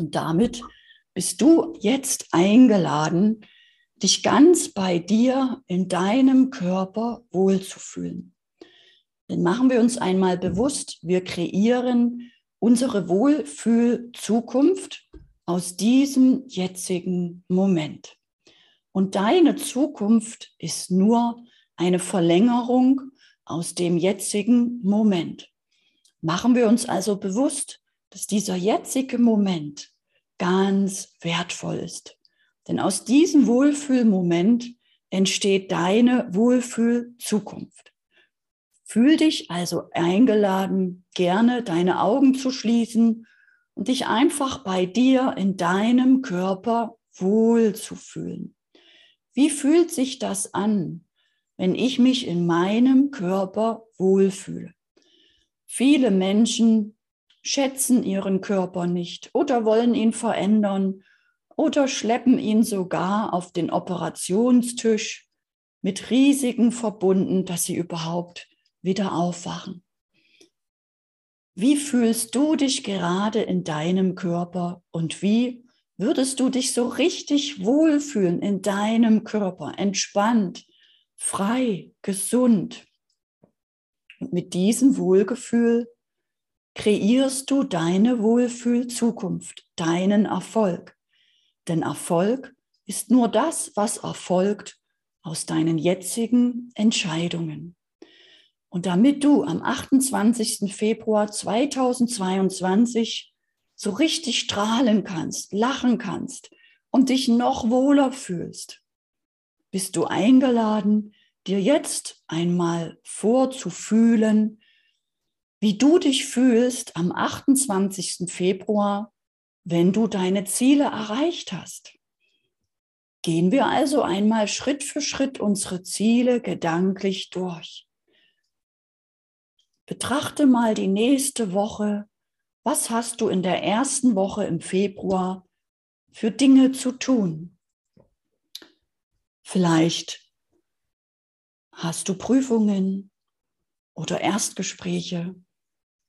Und damit bist du jetzt eingeladen, dich ganz bei dir in deinem Körper wohlzufühlen. Denn machen wir uns einmal bewusst, wir kreieren unsere Wohlfühl-Zukunft aus diesem jetzigen Moment. Und deine Zukunft ist nur eine Verlängerung aus dem jetzigen Moment. Machen wir uns also bewusst, dass dieser jetzige Moment ganz wertvoll ist. Denn aus diesem Wohlfühlmoment entsteht deine Wohlfühl-Zukunft. Fühl dich also eingeladen, gerne deine Augen zu schließen und dich einfach bei dir in deinem Körper wohl zu fühlen. Wie fühlt sich das an, wenn ich mich in meinem Körper wohlfühle? Viele Menschen schätzen ihren Körper nicht oder wollen ihn verändern oder schleppen ihn sogar auf den Operationstisch mit Risiken verbunden, dass sie überhaupt wieder aufwachen. Wie fühlst du dich gerade in deinem Körper und wie würdest du dich so richtig wohlfühlen in deinem Körper, entspannt, frei, gesund? Und mit diesem Wohlgefühl kreierst du deine Wohlfühl-Zukunft, deinen Erfolg. Denn Erfolg ist nur das, was erfolgt aus deinen jetzigen Entscheidungen. Und damit du am 28. Februar 2022 so richtig strahlen kannst, lachen kannst und dich noch wohler fühlst, bist du eingeladen, dir jetzt einmal vorzufühlen, wie du dich fühlst am 28. Februar, wenn du deine Ziele erreicht hast. Gehen wir also einmal Schritt für Schritt unsere Ziele gedanklich durch. Betrachte mal die nächste Woche. Was hast du in der ersten Woche im Februar für Dinge zu tun? Vielleicht hast du Prüfungen oder Erstgespräche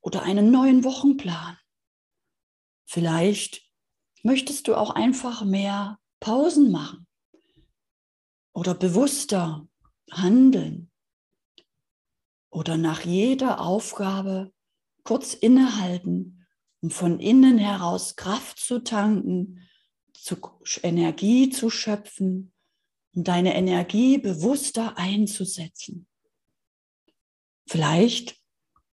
oder einen neuen Wochenplan. Vielleicht möchtest du auch einfach mehr Pausen machen oder bewusster handeln oder nach jeder Aufgabe kurz innehalten, um von innen heraus Kraft zu tanken, zu Energie zu schöpfen und deine Energie bewusster einzusetzen. Vielleicht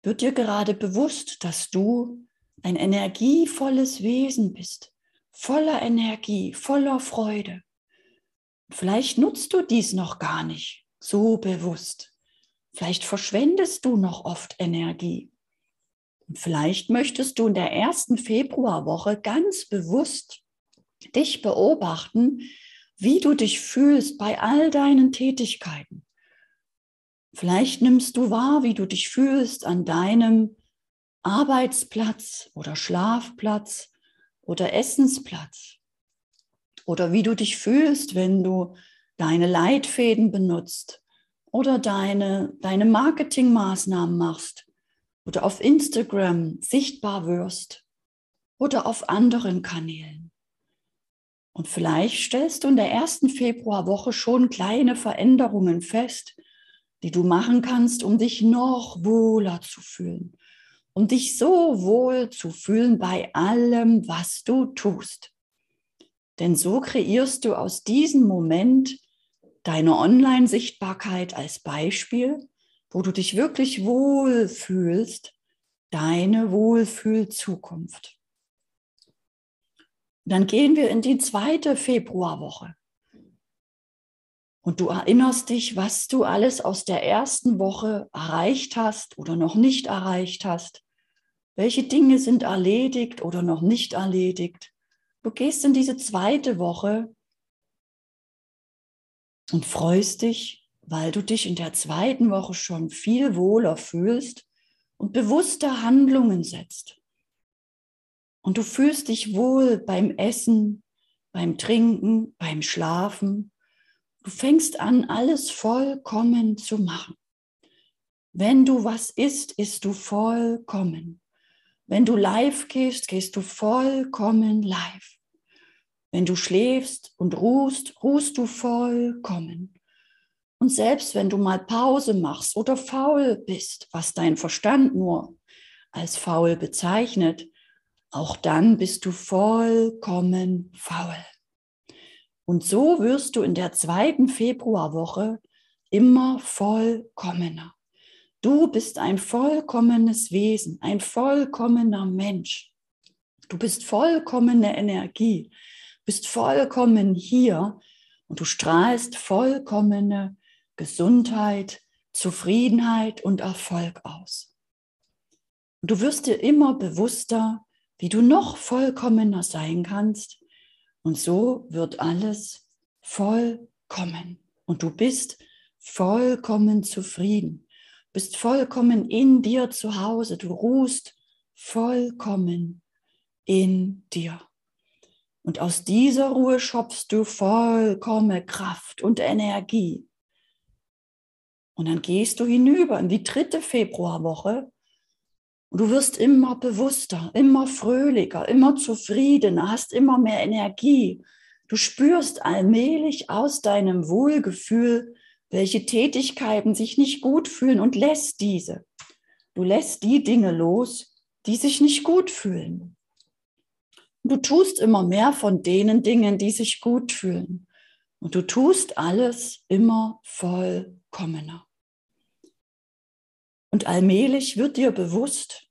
wird dir gerade bewusst, dass du ein energievolles Wesen bist, voller Energie, voller Freude. Vielleicht nutzt du dies noch gar nicht so bewusst. Vielleicht verschwendest du noch oft Energie. Und vielleicht möchtest du in der ersten Februarwoche ganz bewusst dich beobachten, wie du dich fühlst bei all deinen Tätigkeiten. Vielleicht nimmst du wahr, wie du dich fühlst an deinem Arbeitsplatz oder Schlafplatz oder Essensplatz. Oder wie du dich fühlst, wenn du deine Leitfäden benutzt oder deine, deine Marketingmaßnahmen machst oder auf Instagram sichtbar wirst oder auf anderen Kanälen. Und vielleicht stellst du in der ersten Februarwoche schon kleine Veränderungen fest, die du machen kannst, um dich noch wohler zu fühlen, um dich so wohl zu fühlen bei allem, was du tust. Denn so kreierst du aus diesem Moment deine Online-Sichtbarkeit als Beispiel, wo du dich wirklich wohl fühlst, deine Wohlfühl-Zukunft. Dann gehen wir in die zweite Februarwoche. Und du erinnerst dich, was du alles aus der ersten Woche erreicht hast oder noch nicht erreicht hast. Welche Dinge sind erledigt oder noch nicht erledigt. Du gehst in diese zweite Woche und freust dich, weil du dich in der zweiten Woche schon viel wohler fühlst und bewusster Handlungen setzt. Und du fühlst dich wohl beim Essen, beim Trinken, beim Schlafen. Du fängst an, alles vollkommen zu machen. Wenn du was isst, isst du vollkommen. Wenn du live gehst, gehst du vollkommen live. Wenn du schläfst und ruhst, ruhst du vollkommen. Und selbst wenn du mal Pause machst oder faul bist, was dein Verstand nur als faul bezeichnet, auch dann bist du vollkommen faul. Und so wirst du in der zweiten Februarwoche immer vollkommener. Du bist ein vollkommenes Wesen, ein vollkommener Mensch. Du bist vollkommene Energie, bist vollkommen hier und du strahlst vollkommene Gesundheit, Zufriedenheit und Erfolg aus. Und du wirst dir immer bewusster, wie du noch vollkommener sein kannst. Und so wird alles vollkommen. Und du bist vollkommen zufrieden, bist vollkommen in dir zu Hause. Du ruhst vollkommen in dir. Und aus dieser Ruhe schöpfst du vollkommene Kraft und Energie. Und dann gehst du hinüber in die dritte Februarwoche und du wirst immer bewusster, immer fröhlicher, immer zufriedener, hast immer mehr Energie. Du spürst allmählich aus deinem Wohlgefühl, welche Tätigkeiten sich nicht gut fühlen und lässt diese. Du lässt die Dinge los, die sich nicht gut fühlen. Du tust immer mehr von denen Dingen, die sich gut fühlen. Und du tust alles immer vollkommener. Und allmählich wird dir bewusst,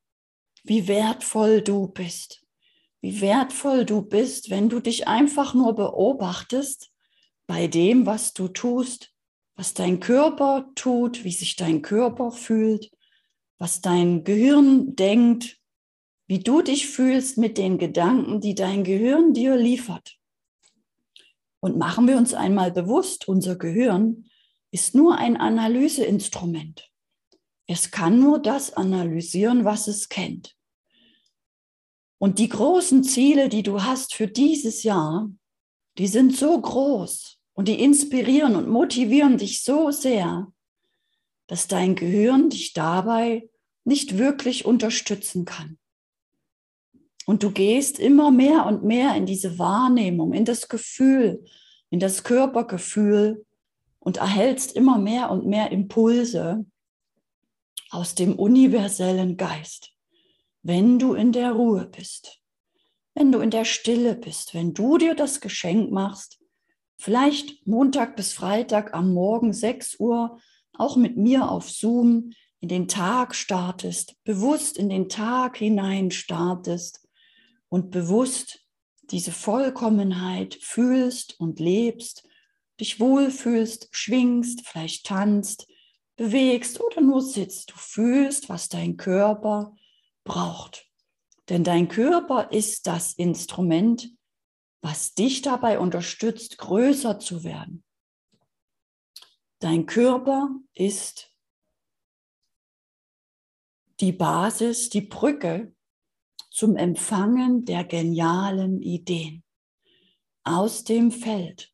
wie wertvoll du bist. Wie wertvoll du bist, wenn du dich einfach nur beobachtest bei dem, was du tust, was dein Körper tut, wie sich dein Körper fühlt, was dein Gehirn denkt, wie du dich fühlst mit den Gedanken, die dein Gehirn dir liefert. Und machen wir uns einmal bewusst, unser Gehirn ist nur ein Analyseinstrument. Es kann nur das analysieren, was es kennt. Und die großen Ziele, die du hast für dieses Jahr, die sind so groß und die inspirieren und motivieren dich so sehr, dass dein Gehirn dich dabei nicht wirklich unterstützen kann. Und du gehst immer mehr und mehr in diese Wahrnehmung, in das Gefühl, in das Körpergefühl und erhältst immer mehr und mehr Impulse aus dem universellen Geist, wenn du in der Ruhe bist, wenn du in der Stille bist, wenn du dir das Geschenk machst, vielleicht Montag bis Freitag am Morgen 6 Uhr auch mit mir auf Zoom in den Tag startest, bewusst in den Tag hinein startest und bewusst diese Vollkommenheit fühlst und lebst, dich wohlfühlst, schwingst, vielleicht tanzt, bewegst oder nur sitzt. Du fühlst, was dein Körper braucht. Denn dein Körper ist das Instrument, was dich dabei unterstützt, größer zu werden. Dein Körper ist die Basis, die Brücke zum Empfangen der genialen Ideen aus dem Feld.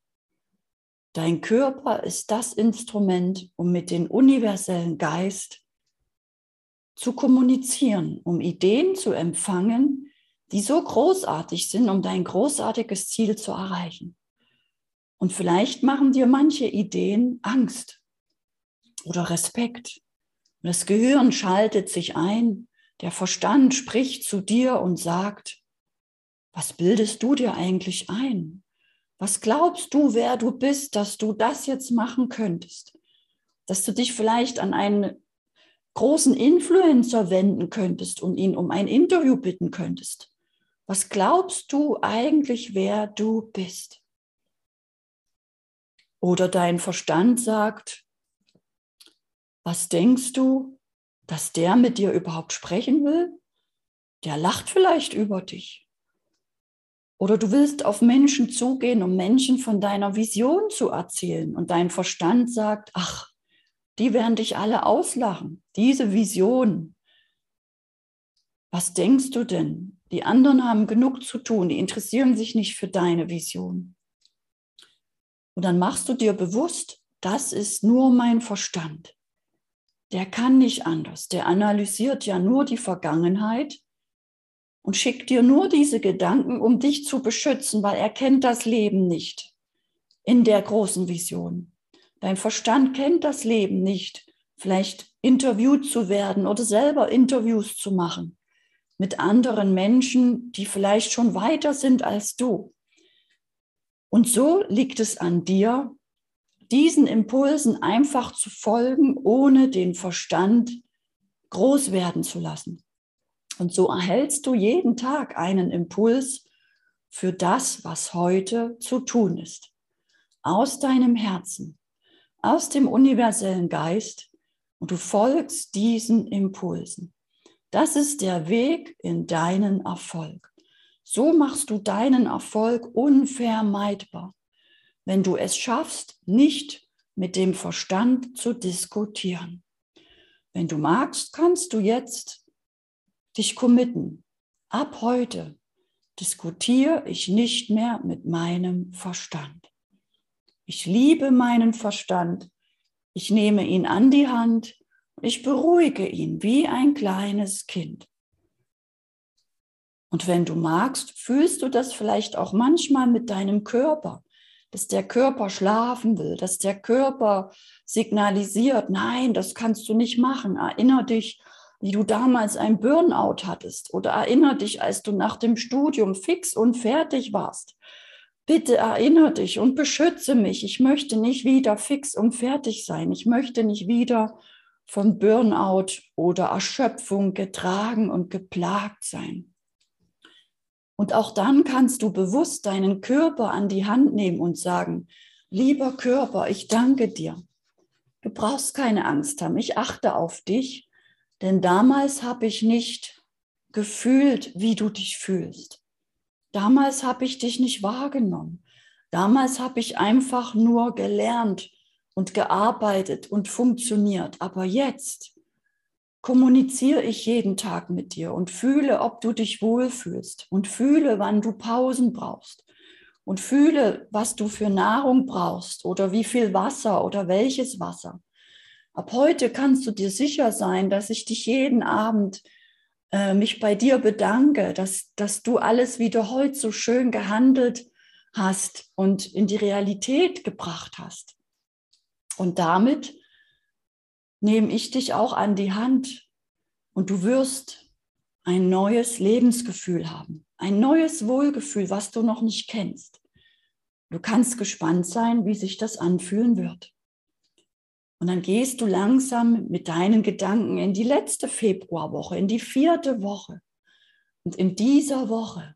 Dein Körper ist das Instrument, um mit dem universellen Geist zu kommunizieren, um Ideen zu empfangen, die so großartig sind, um dein großartiges Ziel zu erreichen. Und vielleicht machen dir manche Ideen Angst oder Respekt. Das Gehirn schaltet sich ein der Verstand spricht zu dir und sagt, was bildest du dir eigentlich ein? Was glaubst du, wer du bist, dass du das jetzt machen könntest? Dass du dich vielleicht an einen großen Influencer wenden könntest und ihn um ein Interview bitten könntest. Was glaubst du eigentlich, wer du bist? Oder dein Verstand sagt, was denkst du, dass der mit dir überhaupt sprechen will? Der lacht vielleicht über dich. Oder du willst auf Menschen zugehen, um Menschen von deiner Vision zu erzählen. Und dein Verstand sagt, ach, die werden dich alle auslachen. Diese Vision. Was denkst du denn? Die anderen haben genug zu tun. Die interessieren sich nicht für deine Vision. Und dann machst du dir bewusst, das ist nur mein Verstand der kann nicht anders. Der analysiert ja nur die Vergangenheit, und schickt dir nur diese Gedanken, um dich zu beschützen, weil er kennt das Leben nicht in der großen Vision. Dein Verstand kennt das Leben nicht, vielleicht interviewt zu werden oder selber Interviews zu machen mit anderen Menschen, die vielleicht schon weiter sind als du. Und so liegt es an dir, diesen Impulsen einfach zu folgen, ohne den Verstand groß werden zu lassen. Und so erhältst du jeden Tag einen Impuls für das, was heute zu tun ist. Aus deinem Herzen, aus dem universellen Geist und du folgst diesen Impulsen. Das ist der Weg in deinen Erfolg. So machst du deinen Erfolg unvermeidbar, wenn du es schaffst, nicht mit dem Verstand zu diskutieren. Wenn du magst, kannst du jetzt dich committen. Ab heute diskutiere ich nicht mehr mit meinem Verstand. Ich liebe meinen Verstand. Ich nehme ihn an die Hand ich beruhige ihn wie ein kleines Kind. Und wenn du magst, fühlst du das vielleicht auch manchmal mit deinem Körper, dass der Körper schlafen will, dass der Körper signalisiert, nein, das kannst du nicht machen. Erinner dich, wie du damals ein Burnout hattest oder erinner dich, als du nach dem Studium fix und fertig warst. Bitte erinnere dich und beschütze mich. Ich möchte nicht wieder fix und fertig sein. Ich möchte nicht wieder von Burnout oder Erschöpfung getragen und geplagt sein. Und auch dann kannst du bewusst deinen Körper an die Hand nehmen und sagen, lieber Körper, ich danke dir. Du brauchst keine Angst haben, ich achte auf dich, denn damals habe ich nicht gefühlt, wie du dich fühlst. Damals habe ich dich nicht wahrgenommen. Damals habe ich einfach nur gelernt, und gearbeitet und funktioniert. Aber jetzt kommuniziere ich jeden Tag mit dir und fühle, ob du dich wohlfühlst und fühle, wann du Pausen brauchst und fühle, was du für Nahrung brauchst oder wie viel Wasser oder welches Wasser. Ab heute kannst du dir sicher sein, dass ich dich jeden Abend äh, mich bei dir bedanke, dass, dass du alles wieder heute so schön gehandelt hast und in die Realität gebracht hast. Und damit nehme ich dich auch an die Hand und du wirst ein neues Lebensgefühl haben, ein neues Wohlgefühl, was du noch nicht kennst. Du kannst gespannt sein, wie sich das anfühlen wird. Und dann gehst du langsam mit deinen Gedanken in die letzte Februarwoche, in die vierte Woche. Und in dieser Woche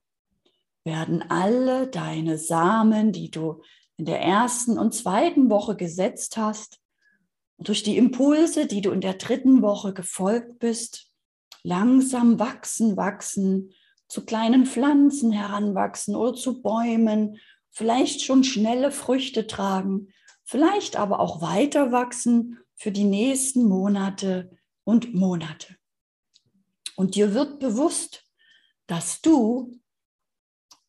werden alle deine Samen, die du in der ersten und zweiten Woche gesetzt hast, durch die Impulse, die du in der dritten Woche gefolgt bist, langsam wachsen, wachsen, zu kleinen Pflanzen heranwachsen oder zu Bäumen, vielleicht schon schnelle Früchte tragen, vielleicht aber auch weiter wachsen für die nächsten Monate und Monate. Und dir wird bewusst, dass du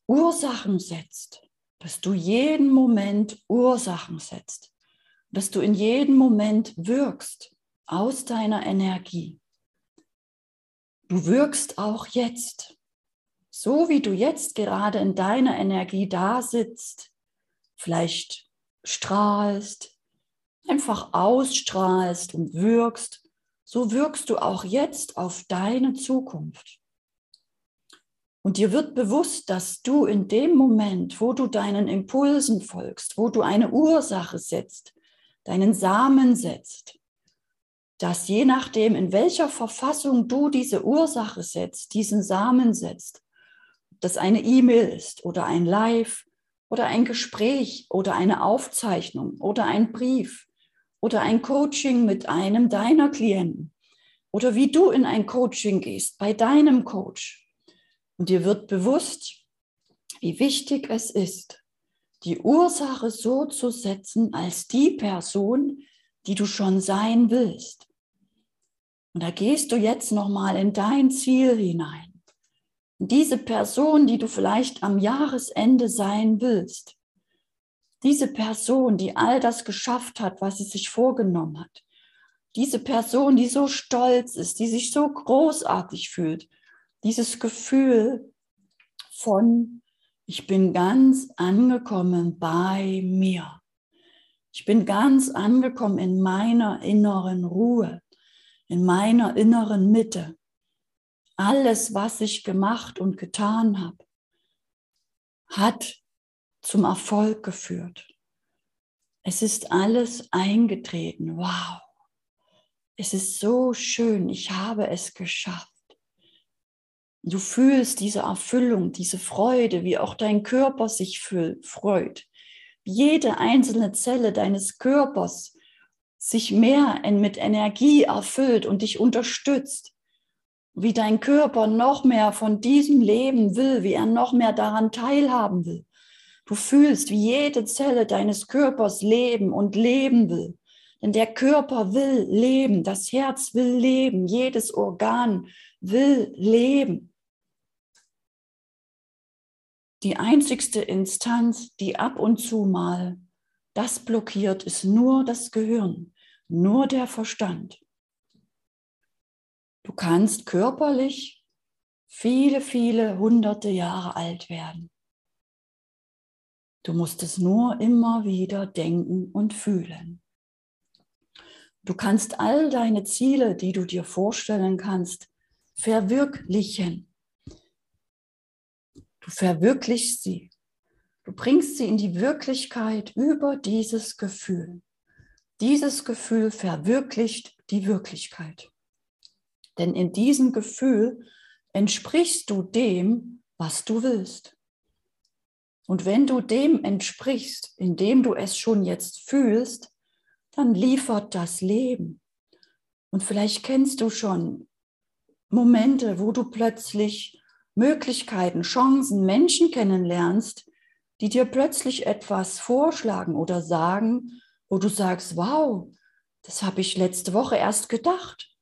Ursachen setzt dass du jeden Moment Ursachen setzt, dass du in jedem Moment wirkst aus deiner Energie. Du wirkst auch jetzt, so wie du jetzt gerade in deiner Energie da sitzt, vielleicht strahlst, einfach ausstrahlst und wirkst, so wirkst du auch jetzt auf deine Zukunft. Und dir wird bewusst, dass du in dem Moment, wo du deinen Impulsen folgst, wo du eine Ursache setzt, deinen Samen setzt, dass je nachdem, in welcher Verfassung du diese Ursache setzt, diesen Samen setzt, ob das eine E-Mail ist oder ein Live oder ein Gespräch oder eine Aufzeichnung oder ein Brief oder ein Coaching mit einem deiner Klienten oder wie du in ein Coaching gehst bei deinem Coach und dir wird bewusst, wie wichtig es ist, die Ursache so zu setzen als die Person, die du schon sein willst. Und da gehst du jetzt nochmal in dein Ziel hinein. Diese Person, die du vielleicht am Jahresende sein willst, diese Person, die all das geschafft hat, was sie sich vorgenommen hat, diese Person, die so stolz ist, die sich so großartig fühlt, dieses Gefühl von, ich bin ganz angekommen bei mir. Ich bin ganz angekommen in meiner inneren Ruhe, in meiner inneren Mitte. Alles, was ich gemacht und getan habe, hat zum Erfolg geführt. Es ist alles eingetreten. Wow. Es ist so schön. Ich habe es geschafft. Du fühlst diese Erfüllung, diese Freude, wie auch dein Körper sich freut. Jede einzelne Zelle deines Körpers sich mehr mit Energie erfüllt und dich unterstützt. Wie dein Körper noch mehr von diesem Leben will, wie er noch mehr daran teilhaben will. Du fühlst, wie jede Zelle deines Körpers leben und leben will. Denn der Körper will leben, das Herz will leben, jedes Organ will leben. Die einzigste Instanz, die ab und zu mal das blockiert, ist nur das Gehirn, nur der Verstand. Du kannst körperlich viele, viele hunderte Jahre alt werden. Du musst es nur immer wieder denken und fühlen. Du kannst all deine Ziele, die du dir vorstellen kannst, verwirklichen. Du verwirklichst sie. Du bringst sie in die Wirklichkeit über dieses Gefühl. Dieses Gefühl verwirklicht die Wirklichkeit. Denn in diesem Gefühl entsprichst du dem, was du willst. Und wenn du dem entsprichst, indem du es schon jetzt fühlst, dann liefert das Leben. Und vielleicht kennst du schon Momente, wo du plötzlich Möglichkeiten, Chancen, Menschen kennenlernst, die dir plötzlich etwas vorschlagen oder sagen, wo du sagst, wow, das habe ich letzte Woche erst gedacht.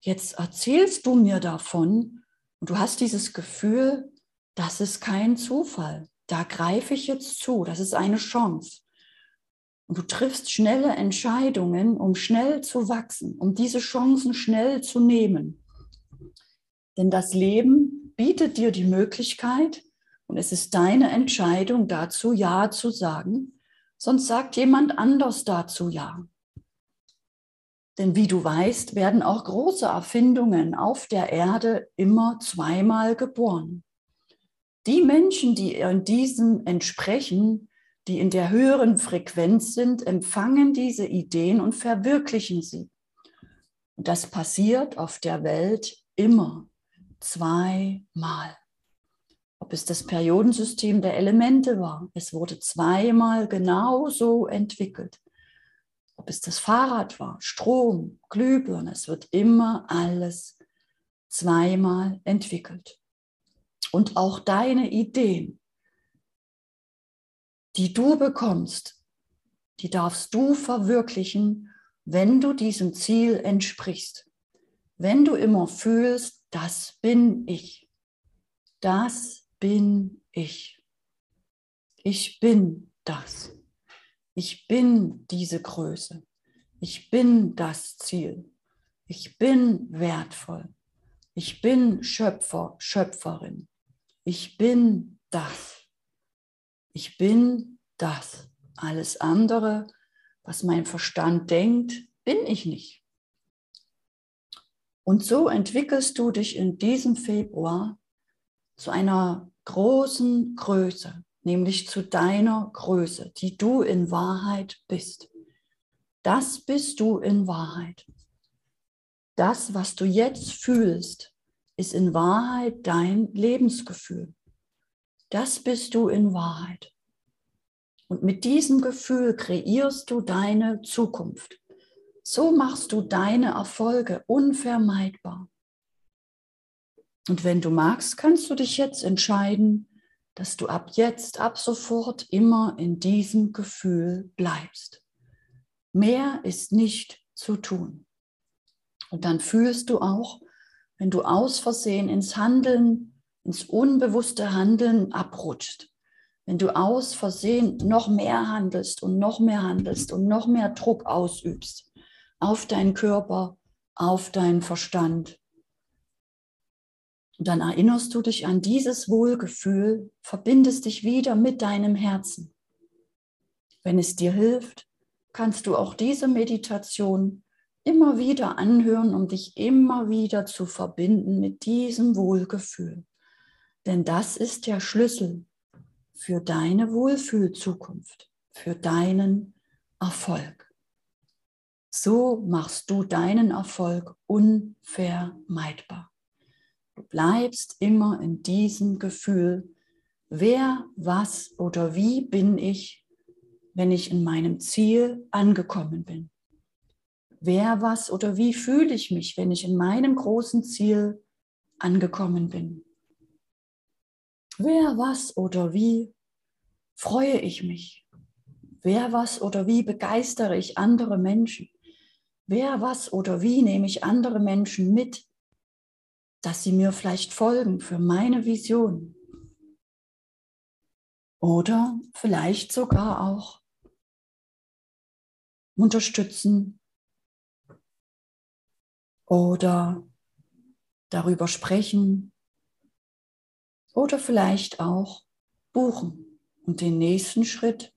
Jetzt erzählst du mir davon und du hast dieses Gefühl, das ist kein Zufall. Da greife ich jetzt zu, das ist eine Chance. Und du triffst schnelle Entscheidungen, um schnell zu wachsen, um diese Chancen schnell zu nehmen. Denn das Leben bietet dir die Möglichkeit und es ist deine Entscheidung dazu, Ja zu sagen, sonst sagt jemand anders dazu Ja. Denn wie du weißt, werden auch große Erfindungen auf der Erde immer zweimal geboren. Die Menschen, die in diesem entsprechen, die in der höheren Frequenz sind, empfangen diese Ideen und verwirklichen sie. Und das passiert auf der Welt immer zweimal. Ob es das Periodensystem der Elemente war, es wurde zweimal genauso entwickelt. Ob es das Fahrrad war, Strom, Glühbirne, es wird immer alles zweimal entwickelt. Und auch deine Ideen, die du bekommst, die darfst du verwirklichen, wenn du diesem Ziel entsprichst. Wenn du immer fühlst, das bin ich. Das bin ich. Ich bin das. Ich bin diese Größe. Ich bin das Ziel. Ich bin wertvoll. Ich bin Schöpfer, Schöpferin. Ich bin das. Ich bin das. Alles andere, was mein Verstand denkt, bin ich nicht. Und so entwickelst du dich in diesem Februar zu einer großen Größe, nämlich zu deiner Größe, die du in Wahrheit bist. Das bist du in Wahrheit. Das, was du jetzt fühlst, ist in Wahrheit dein Lebensgefühl. Das bist du in Wahrheit. Und mit diesem Gefühl kreierst du deine Zukunft. So machst du deine Erfolge unvermeidbar. Und wenn du magst, kannst du dich jetzt entscheiden, dass du ab jetzt, ab sofort immer in diesem Gefühl bleibst. Mehr ist nicht zu tun. Und dann fühlst du auch, wenn du aus Versehen ins Handeln, ins unbewusste Handeln abrutschst, wenn du aus Versehen noch mehr handelst und noch mehr handelst und noch mehr Druck ausübst, auf deinen Körper, auf deinen Verstand. Und dann erinnerst du dich an dieses Wohlgefühl, verbindest dich wieder mit deinem Herzen. Wenn es dir hilft, kannst du auch diese Meditation immer wieder anhören, um dich immer wieder zu verbinden mit diesem Wohlgefühl. Denn das ist der Schlüssel für deine Wohlfühlzukunft, für deinen Erfolg. So machst du deinen Erfolg unvermeidbar. Bleibst immer in diesem Gefühl, wer, was oder wie bin ich, wenn ich in meinem Ziel angekommen bin. Wer, was oder wie fühle ich mich, wenn ich in meinem großen Ziel angekommen bin. Wer, was oder wie freue ich mich? Wer, was oder wie begeistere ich andere Menschen? Wer, was oder wie nehme ich andere Menschen mit, dass sie mir vielleicht folgen für meine Vision? Oder vielleicht sogar auch unterstützen oder darüber sprechen oder vielleicht auch buchen und den nächsten Schritt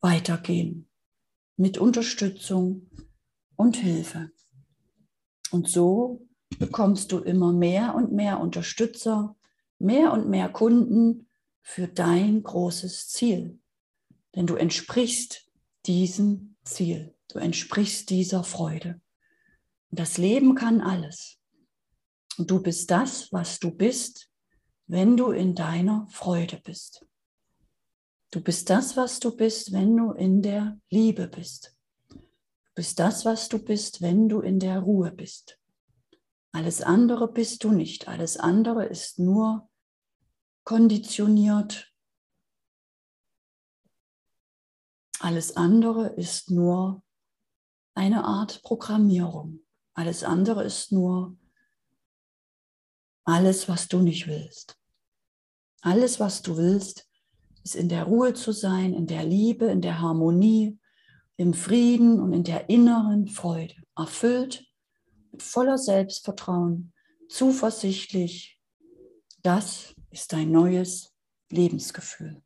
weitergehen mit Unterstützung und Hilfe. Und so bekommst du immer mehr und mehr Unterstützer, mehr und mehr Kunden für dein großes Ziel. Denn du entsprichst diesem Ziel, du entsprichst dieser Freude. Und das Leben kann alles. Und du bist das, was du bist, wenn du in deiner Freude bist. Du bist das, was du bist, wenn du in der Liebe bist. Du bist das, was du bist, wenn du in der Ruhe bist. Alles andere bist du nicht. Alles andere ist nur konditioniert. Alles andere ist nur eine Art Programmierung. Alles andere ist nur alles, was du nicht willst. Alles, was du willst, ist in der Ruhe zu sein, in der Liebe, in der Harmonie, im Frieden und in der inneren Freude, erfüllt voller Selbstvertrauen, zuversichtlich. Das ist dein neues Lebensgefühl.